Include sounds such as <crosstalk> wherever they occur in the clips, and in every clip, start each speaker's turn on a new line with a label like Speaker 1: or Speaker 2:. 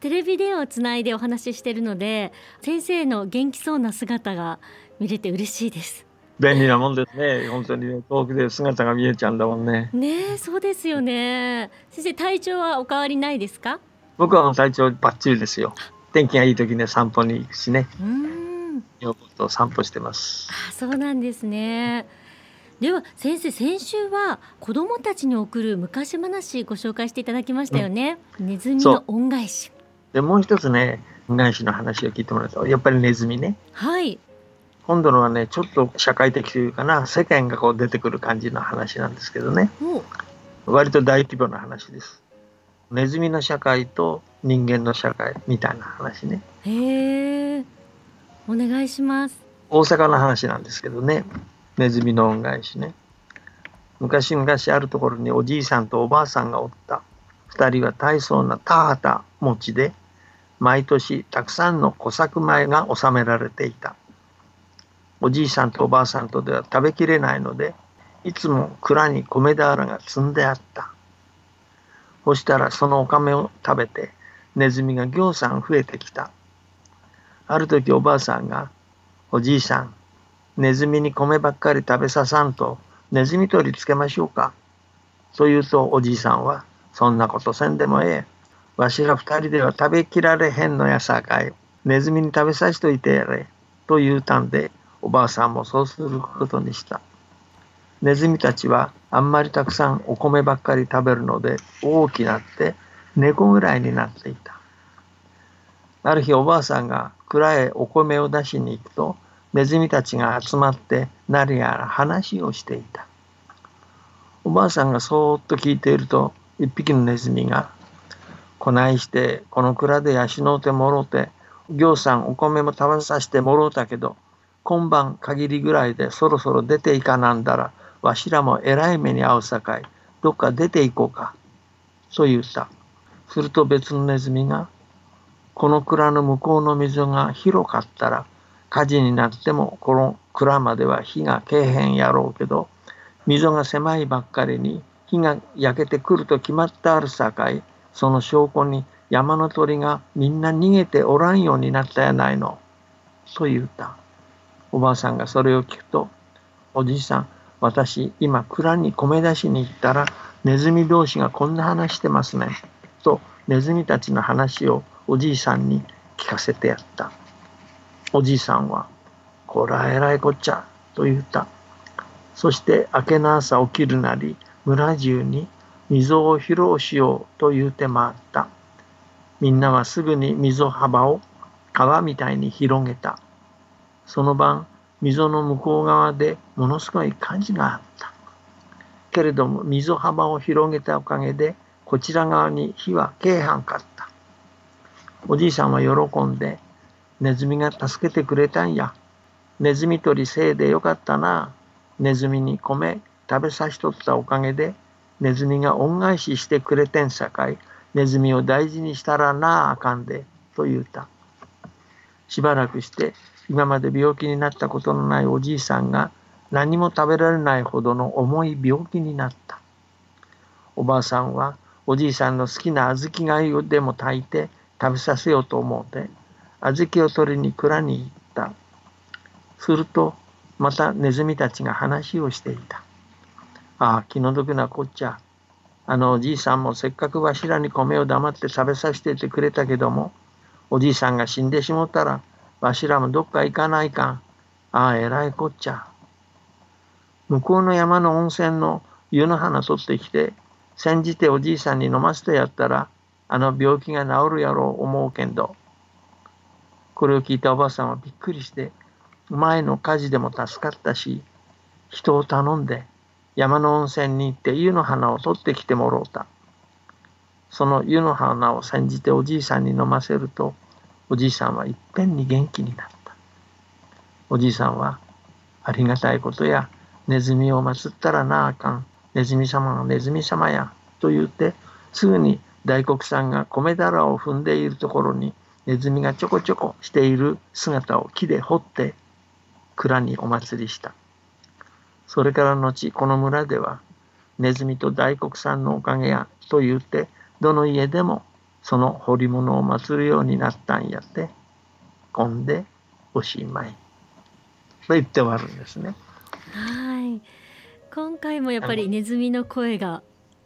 Speaker 1: テレビ電話をつないでお話ししているので先生の元気そうな姿が見れて嬉しいです。
Speaker 2: 便利なもんですね。本当に、ね、遠くで姿が見えちゃうんだもんね。
Speaker 1: ねそうですよね。先生体調はお変わりないですか？
Speaker 2: 僕は体調バッチリですよ。天気がいい時ね散歩に行くしね。
Speaker 1: うん。
Speaker 2: よくと散歩してます。
Speaker 1: あそうなんですね。では先生先週は子どもたちに送る昔話ご紹介していただきましたよね、ネズミの恩返し
Speaker 2: でもう一つね恩返しの話を聞いてもらうとやっぱりネズミね。
Speaker 1: はい。
Speaker 2: 今度のはねちょっと社会的というかな世間がこう出てくる感じの話なんですけどね。
Speaker 1: お。
Speaker 2: 割と大規模な話です。ネズミの社会と人間の社会みたいな話ね。
Speaker 1: へえお願いします。
Speaker 2: 大阪の話なんですけどね。ネズミの恩返しね。昔々あるところにおじいさんとおばあさんがおった二人は大層な田畑持ちで毎年たくさんの小作米が納められていた。おじいさんとおばあさんとでは食べきれないのでいつも蔵に米俵が積んであった。そしたらそのお米を食べてネズミがぎょうさん増えてきた。ある時おばあさんが「おじいさんネズミに米ばっかり食べささんとネズミ取りつけましょうか」と言うとおじいさんは「そんなことせんでもええ。わしら二人では食べきられへんのやさかい。ネズミに食べさしといてやれ」と言うたんでおばあさんもそうすることにした。ネズミたちはあんまりたくさんお米ばっかり食べるので大きなって猫ぐらいになっていた。ある日おばあさんが蔵へお米を出しに行くとネズミたちが集まって何やら話をしていた。おばあさんがそーっと聞いていると一匹のネズミが「こないしてこの蔵で養うてもろうて行さんお米も食べさせてもろうたけど今晩限りぐらいでそろそろ出ていかなんだらわしらもえらい目に遭うさかい。どっか出ていこうか」と言ったすると別のネズミが「この蔵の向こうの溝が広かったら火事になってもこの蔵までは火がけえへんやろうけど溝が狭いばっかりに火が焼けてくると決まってあるさかいその証拠に山の鳥がみんな逃げておらんようになったやないの」と言うた。おばあさんがそれを聞くと「おじいさん私今蔵に米出しに行ったらネズミ同士がこんな話してますね」とネズミたちの話をおじいさんに聞かせてやった。おじいさんは「こらえらいこっちゃ」と言った。そして明けの朝起きるなり村中に溝を披露しようと言うて回った。みんなはすぐに溝幅を川みたいに広げた。その晩溝の向こう側でものすごい火事があった。けれども溝幅を広げたおかげでこちら側に火はけえはんかった。おじいさんは喜んでネズミが助けてくれたんや。ネズミ取りせいでよかったな。ネズミに米食べさしとったおかげでネズミが恩返ししてくれてんさかい。ネズミを大事にしたらなああかんでと言うた。しばらくして今まで病気になったことのないおじいさんが何も食べられないほどの重い病気になった。おばあさんはおじいさんの好きな小豆がゆでも炊いて食べさせようと思うて小豆を取りに蔵に行った。するとまたネズミたちが話をしていた。ああ気の毒なこっちゃあのおじいさんもせっかくわしらに米を黙って食べさせててくれたけどもおじいさんが死んでしもったらわしらもどっか行かないかん。ああ、えらいこっちゃ。向こうの山の温泉の湯の花取ってきて、煎じておじいさんに飲ませてやったら、あの病気が治るやろう思うけんど。これを聞いたおばあさんはびっくりして、前の火事でも助かったし、人を頼んで山の温泉に行って湯の花を取ってきてもろうた。その湯の花を煎じておじいさんに飲ませるとおじいさんはいっぺんに元気になった。おじいさんはありがたいことやネズミを祀ったらなあかん。ネズミ様がネズミ様やと言ってすぐに大黒さんが米俵を踏んでいるところにネズミがちょこちょこしている姿を木で掘って蔵にお祭りした。それから後この村ではネズミと大黒さんのおかげやと言ってどの家でもその彫り物を祀るようになったんやってこんでおしまいと言って終わるんですね。
Speaker 1: はい今回もやっぱりネズミの声が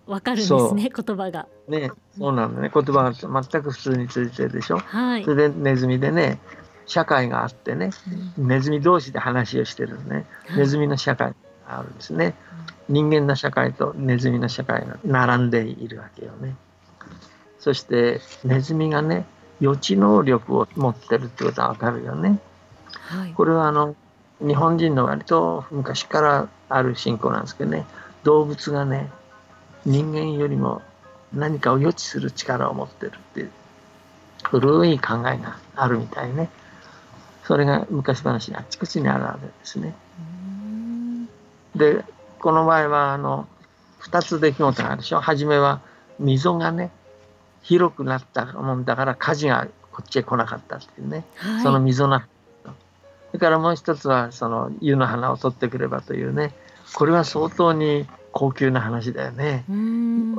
Speaker 1: わかるんですね言葉が。
Speaker 2: ねそうなんだね言葉が全く普通についてるでしょ？
Speaker 1: はい
Speaker 2: そ。れでネズミでね社会があってねネズミ同士で話をしてるねネズミの社会があるんですね。人間の社会とネズミの社会が並んでいるわけよね。そしてネズミがね予知能力を持ってるってことはわかるよね。
Speaker 1: はい。
Speaker 2: これはあの日本人の割と昔からある信仰なんですけどね動物がね人間よりも何かを予知する力を持ってるっていう古い考えがあるみたいねそれが昔話にあちこちにあるわけですね
Speaker 1: うん
Speaker 2: でこの場合はあの2つ出来事があるでしょ。初めは溝がね広くなったもんだから火事がこっちへ来なかったっていうね。
Speaker 1: はい。
Speaker 2: その溝のそれからもう一つはその湯の花を取ってくればというね。これは相当に高級な話だよね。
Speaker 1: うん。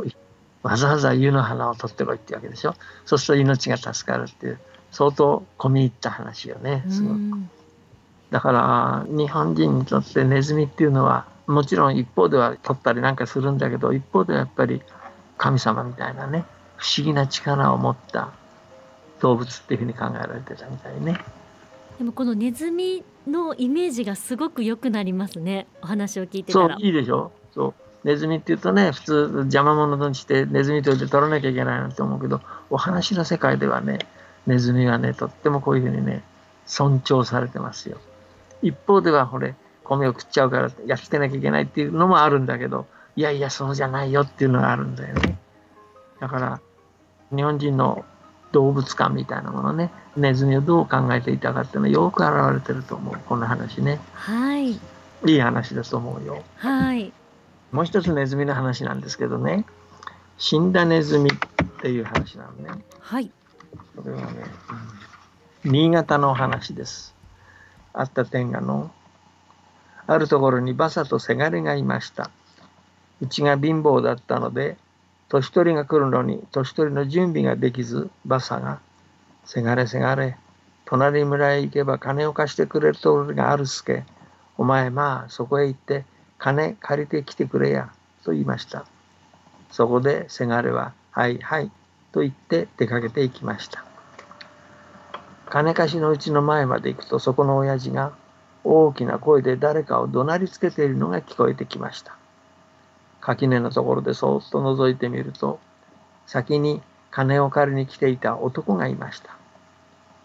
Speaker 2: わざわざ湯の花を取ってこいってわけでしょ。そうすると命が助かるっていう相当込み入った話よねすごく。
Speaker 1: うん。
Speaker 2: だから日本人にとってネズミっていうのはもちろん一方では取ったりなんかするんだけど一方ではやっぱり神様みたいなね不思議な力を持った動物っていうふうに考えられてたみたいね。
Speaker 1: でもこのネズミのイメージがすごく良くなりますね。お話を聞いて
Speaker 2: そう
Speaker 1: たら。
Speaker 2: いいでしょ？そうネズミって言うとね普通邪魔者としてネズミとして取らなきゃいけないなって思うけどお話の世界ではねネズミはねとってもこういうふうにね尊重されてますよ一方ではほれ米を食っちゃうからやっつけなきゃいけないっていうのもあるんだけどいやいやそうじゃないよっていうのがあるんだよね。だから日本人の動物観みたいなものねネズミをどう考えていたかっていうのはよく表れてると思う。この話ね。
Speaker 1: はい。
Speaker 2: いい話だと思うよ。
Speaker 1: はい。
Speaker 2: もう一つネズミの話なんですけどね。死んだネズミっていう話なのね。
Speaker 1: はい。
Speaker 2: これはね、うん。新潟のお話です。あった天下のあるところにバサとせがれがいました。うちが貧乏だったので年取りが来るのに年取りの準備ができずバサが「せがれせがれ隣村へ行けば金を貸してくれるところがあるすけ。お前まあそこへ行って金借りてきてくれや」と言いました。そこでせがれは「はいはい」と言って出かけていきました。金貸しのうちの前まで行くとそこの親父が大きな声で誰かを怒鳴りつけているのが聞こえてきました。垣根のところでそーっと覗いてみると先に金を借りに来ていた男がいました。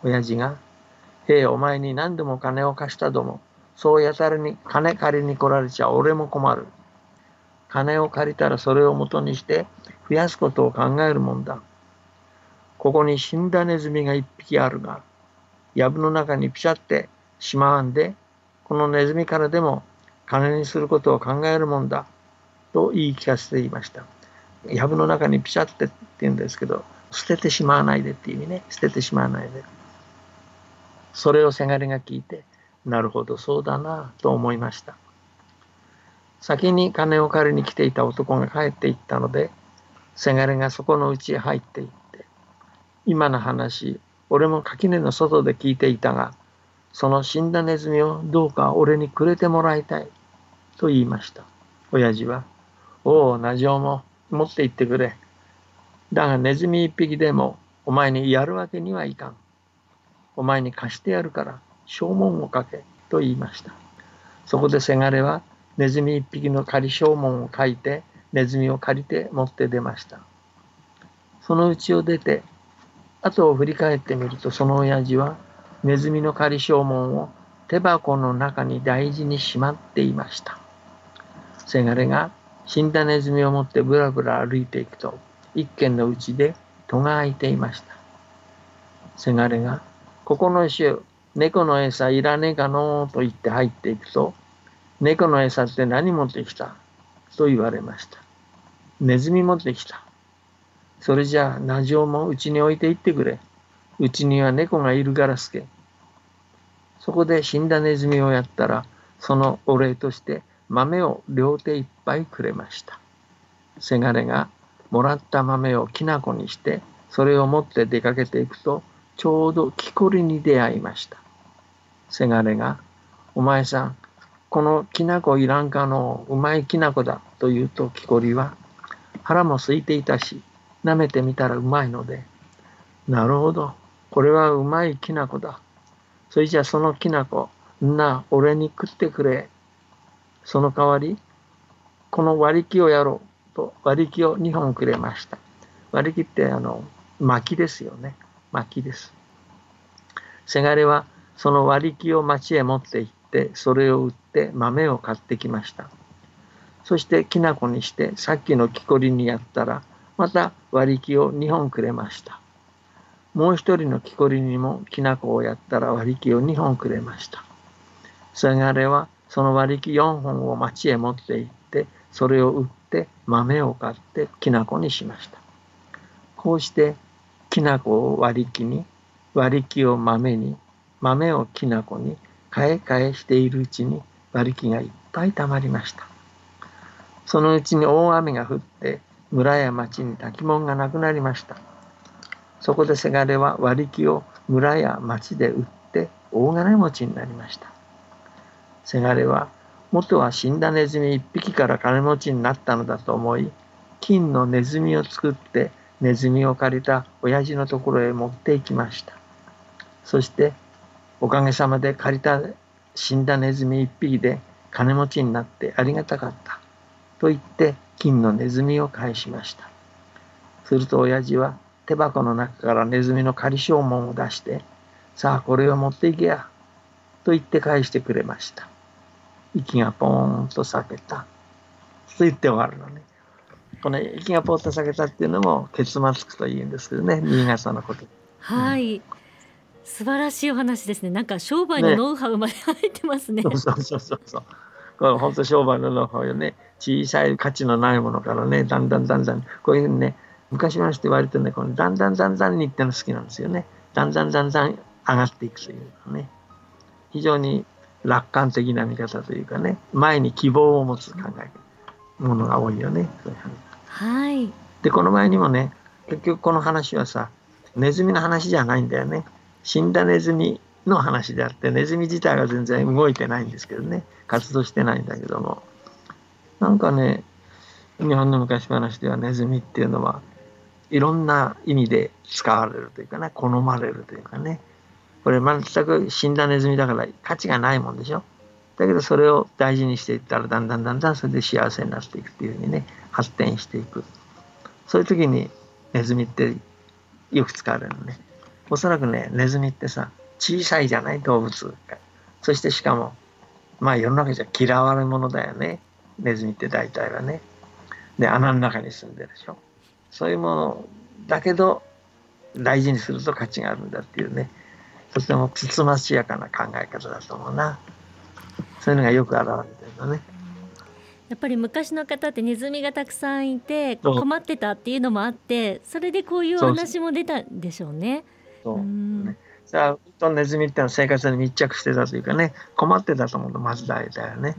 Speaker 2: 親父が「へえお前に何でも金を貸したどもそうやたらに金借りに来られちゃ俺も困る。金を借りたらそれを元にして増やすことを考えるもんだ。ここに死んだネズミが一匹あるが藪の中にピシャってしまわんでこのネズミからでも金にすることを考えるもんだと言い聞かせていました。藪の中にピシャってって言うんですけど捨ててしまわないでっていう意味ね。捨ててしまわないで。それをせがれが聞いてなるほどそうだなと思いました。先に金を借りに来ていた男が帰っていったのでせがれがそこの家へ入っていって今の話俺も垣根の外で聞いていたがその死んだネズミをどうか俺にくれてもらいたいと言いました親父は「おお、ナジオも持って行ってくれ。だがネズミ一匹でもお前にやるわけにはいかん。お前に貸してやるから証文を書け。と言いました。そこでせがれはネズミ一匹の仮証文を書いてネズミを借りて持って出ました。その家を出て後を振り返ってみるとその親父はネズミの仮証文を手箱の中に大事にしまっていました。せがれが死んだネズミを持ってぶらぶら歩いていくと一軒のうちで戸が開いていました。せがれが、ここの石猫の餌いらねえかのと言って入っていくと、猫の餌って何持ってきた？と言われました。ネズミ持ってきた。それじゃあ、ナジオもうちに置いていってくれ。うちには猫がいるからすけ。そこで死んだネズミをやったら、そのお礼として豆を両手いっぱいくれました。せがれがもらった豆をきな粉にして、それを持って出かけていくと、ちょうど木こりに出会いました。せがれが、お前さん、このきな粉いらんかのうまいきな粉だと言うと木こりは、腹も空いていたし、舐めてみたらうまいので、なるほど、これはうまいきな粉だ。それじゃあそのきな粉、な、俺に食ってくれ。その代わり、この割り木をやろうと割り木を2本くれました。割り木ってあの、薪ですよね。薪です。せがれはその割り木を町へ持って行って、それを売って豆を買ってきました。そしてきな粉にしてさっきの木こりにやったら、また割り木を2本くれました。もう一人の木こりにもきな粉をやったら割り木を2本くれました。せがれはその割り木4本を町へ持って行って、それを売って豆を買ってきな粉にしました。こうしてきな粉を割り木に、割り木を豆に、豆をきな粉に、変え替えしているうちに割り木がいっぱいたまりました。そのうちに大雨が降って、村や町に炊き物がなくなりました。そこでせがれは割り木を村や町で売って大金持ちになりました。せがれは元は死んだネズミ一匹から金持ちになったのだと思い、金のネズミを作ってネズミを借りた親父のところへ持って行きました。そしておかげさまで借りた死んだネズミ一匹で金持ちになってありがたかったと言って金のネズミを返しました。すると親父は手箱の中からネズミの仮証文を出してさあこれを持っていけやと言って返してくれました。息がポーンと裂けたと言って終わるのね。この息がポーンと裂けたっていうのも結末といいんですけどね新潟のこと。
Speaker 1: はい、うん素晴らしいお話ですね。なんか商売のノウハウまで入ってますね。ね <laughs>
Speaker 2: そうそうそうそう。これ本当商売のノウハウよね。小さい価値のないものからね、だんだんだんだん、こういうふうにね、昔の人割とね、このだんだんだんだんにっての好きなんですよね。だんだんだんだん上がっていくというかね。非常に楽観的な見方というかね、前に希望を持つ考えものが多いよね。
Speaker 1: はい。
Speaker 2: で、この前にもね、結局この話はさ、ネズミの話じゃないんだよね。死んだネズミの話であってネズミ自体は全然動いてないんですけどね活動してないんだけどもなんかね日本の昔話ではネズミっていうのはいろんな意味で使われるというかね好まれるというかねこれ全く死んだネズミだから価値がないもんでしょだけどそれを大事にしていったらだんだんだんだんそれで幸せになっていくっていうふうにね発展していくそういう時にネズミってよく使われるのねおそらくね、ネズミってさ、小さいじゃない動物そしてしかも、まあ世の中じゃ嫌われ者だよね。ネズミって大体はね。で、穴の中に住んでるでしょ。そういうものだけど、大事にすると価値があるんだっていうね、とてもつつましやかな考え方だと思うな。そういうのがよく現れてるのね。
Speaker 1: やっぱり昔の方ってネズミがたくさんいて困ってたっていうのもあってそれでこういうお話も出たんでしょうね。
Speaker 2: そう、ね、さあとネズミってのは生活に密着してたというかね困ってたと思うとまず大だよね。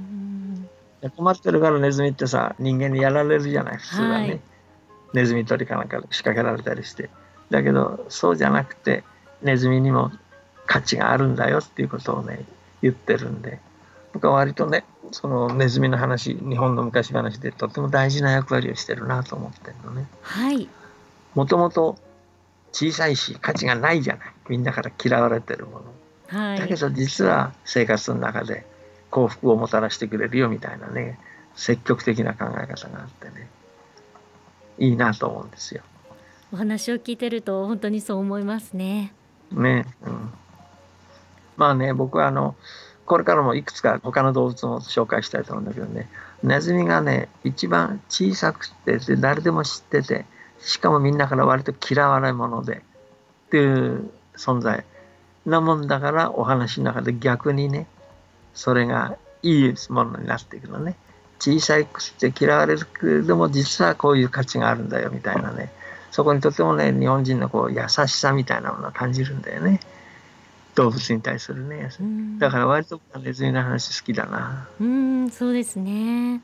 Speaker 2: 困ってるからネズミってさ人間にやられるじゃない普通はね、はい、ネズミ捕りかなんか仕掛けられたりして。だけどそうじゃなくてネズミにも価値があるんだよっていうことをね言ってるんで。僕は割とねそのネズミの話日本の昔話でとても大事な役割をしてるなと思ってるのね。
Speaker 1: はい。
Speaker 2: もともと小さいし価値がないじゃない。みんなから嫌われてるも
Speaker 1: の、はい、
Speaker 2: だけど実は生活の中で幸福をもたらしてくれるよみたいなね積極的な考え方があってねいいなと思うんですよ。
Speaker 1: お話を聞いてると本当にそう思いますね。
Speaker 2: ねうん。まあね僕はあのこれからもいくつか他の動物も紹介したいと思うんだけどね。ネズミがね一番小さくて誰でも知っててしかもみんなから割と嫌われ者でっていう存在なもんだからお話の中で逆にねそれがいいものになっていくのね小さいくて嫌われるけれども実はこういう価値があるんだよみたいなね。そこにとてもね日本人のこう優しさみたいなものを感じるんだよね。動物に対するね。だから割とネズミの話好きだな。
Speaker 1: うんそうですね。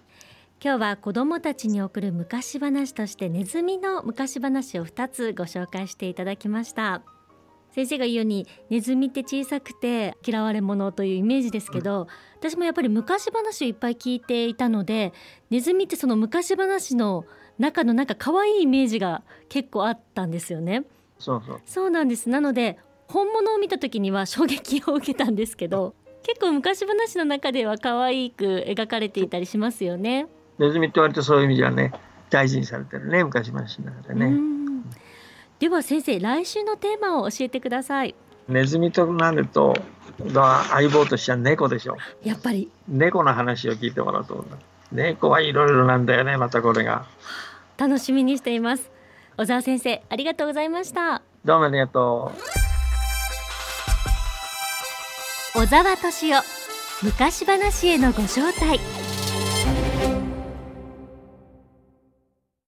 Speaker 1: 今日は子どもたちに送る昔話としてネズミの昔話を2つご紹介していただきました先生が言うようにネズミって小さくて嫌われ者というイメージですけど、うん、私もやっぱり昔話をいっぱい聞いていたのでネズミってその昔話の中のなんか可愛いイメージが結構あったんですよね。
Speaker 2: そうそう
Speaker 1: そうなんですなので本物を見た時には衝撃を受けたんですけど結構昔話の中では可愛く描かれていたりしますよね。
Speaker 2: ネズミって割とそういう意味じゃね大事にされてるね昔話の中でね。
Speaker 1: では先生来週のテーマを教えてください。
Speaker 2: ネズミとなると相棒としては猫でしょ
Speaker 1: やっぱり。
Speaker 2: 猫の話を聞いてもらうと猫はいろいろなんだよねまたこれが。
Speaker 1: 楽しみにしています。小沢先生ありがとうございました。
Speaker 2: どうもありがと
Speaker 1: う。小沢敏夫昔話へのご招待